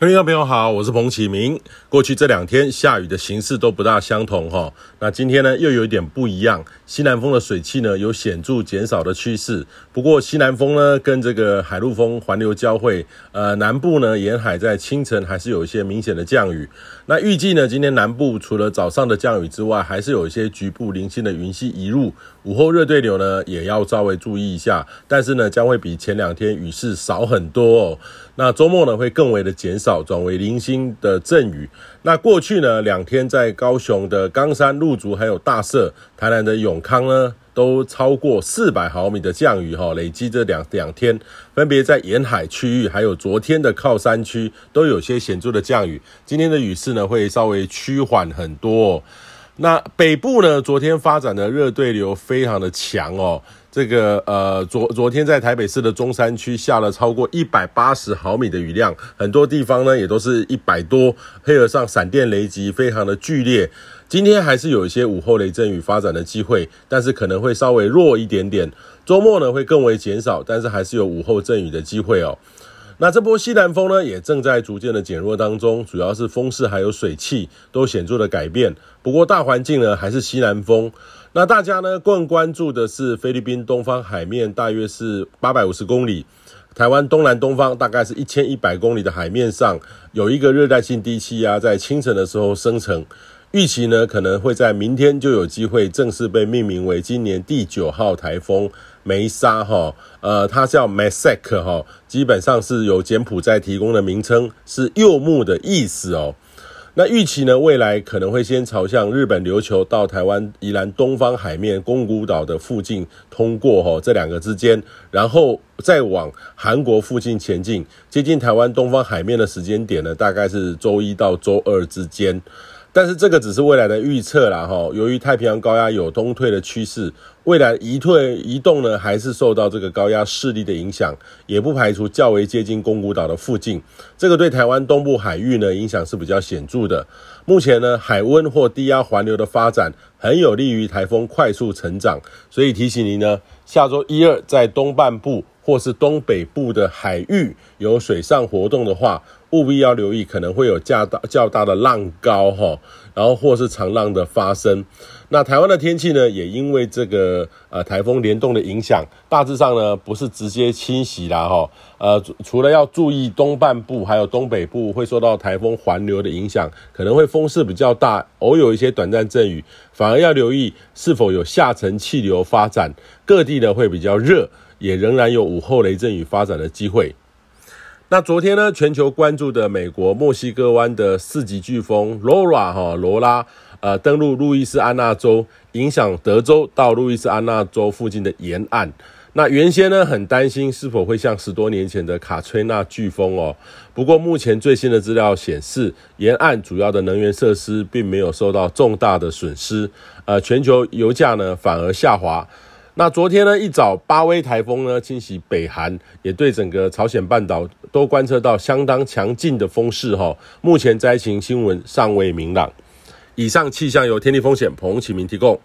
听众朋友好，我是彭启明。过去这两天下雨的形势都不大相同哈，那今天呢又有一点不一样，西南风的水汽呢有显著减少的趋势。不过西南风呢跟这个海陆风环流交汇，呃，南部呢沿海在清晨还是有一些明显的降雨。那预计呢今天南部除了早上的降雨之外，还是有一些局部零星的云系移入。午后热对流呢也要稍微注意一下，但是呢将会比前两天雨势少很多哦。那周末呢会更为的减少。转为零星的阵雨。那过去呢两天，在高雄的冈山、鹿竹，还有大社、台南的永康呢，都超过四百毫米的降雨哈。累积这两两天，分别在沿海区域，还有昨天的靠山区，都有些显著的降雨。今天的雨势呢，会稍微趋缓很多。那北部呢，昨天发展的热对流非常的强哦。这个呃，昨昨天在台北市的中山区下了超过一百八十毫米的雨量，很多地方呢也都是一百多，配合上闪电雷击，非常的剧烈。今天还是有一些午后雷阵雨发展的机会，但是可能会稍微弱一点点。周末呢会更为减少，但是还是有午后阵雨的机会哦。那这波西南风呢，也正在逐渐的减弱当中，主要是风势还有水汽都显著的改变。不过大环境呢，还是西南风。那大家呢更关注的是菲律宾东方海面，大约是八百五十公里；台湾东南东方大概是一千一百公里的海面上，有一个热带性低气压在清晨的时候生成。预期呢，可能会在明天就有机会正式被命名为今年第九号台风梅莎哈，呃，它叫 Mesek 哈，基本上是由柬埔寨提供的名称，是柚木的意思哦。那预期呢，未来可能会先朝向日本琉球到台湾宜兰东方海面宫古岛的附近通过哈，这两个之间，然后再往韩国附近前进，接近台湾东方海面的时间点呢，大概是周一到周二之间。但是这个只是未来的预测啦，哈。由于太平洋高压有东退的趋势，未来移退移动呢，还是受到这个高压势力的影响，也不排除较为接近宫古岛的附近。这个对台湾东部海域呢，影响是比较显著的。目前呢，海温或低压环流的发展很有利于台风快速成长，所以提醒您呢，下周一二在东半部或是东北部的海域有水上活动的话，务必要留意，可能会有较大较大的浪高哈，然后或是长浪的发生。那台湾的天气呢，也因为这个呃台风联动的影响，大致上呢不是直接侵袭啦哈。呃，除了要注意东半部还有东北部会受到台风环流的影响，可能会风势比较大，偶有一些短暂阵雨。反而要留意是否有下沉气流发展，各地呢会比较热，也仍然有午后雷阵雨发展的机会。那昨天呢，全球关注的美国墨西哥湾的四级飓风 Laura 哈罗拉，呃，登陆路易斯安那州，影响德州到路易斯安那州附近的沿岸。那原先呢，很担心是否会像十多年前的卡崔娜飓风哦。不过目前最新的资料显示，沿岸主要的能源设施并没有受到重大的损失，呃，全球油价呢反而下滑。那昨天呢，一早八威台风呢侵袭北韩，也对整个朝鲜半岛都观测到相当强劲的风势哈。目前灾情新闻尚未明朗。以上气象由天地风险彭启明提供。